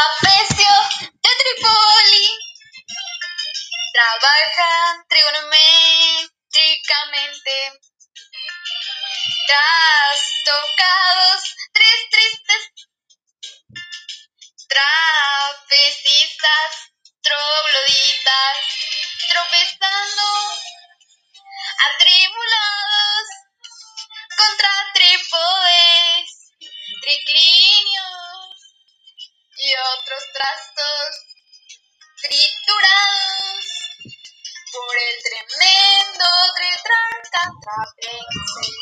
Trapecio de Tripoli. Trabajan trigonométricamente. Trastocados, tres tristes. Trapecistas, trogloditas, tropezando otros trastos triturados por el tremendo retracatrapense.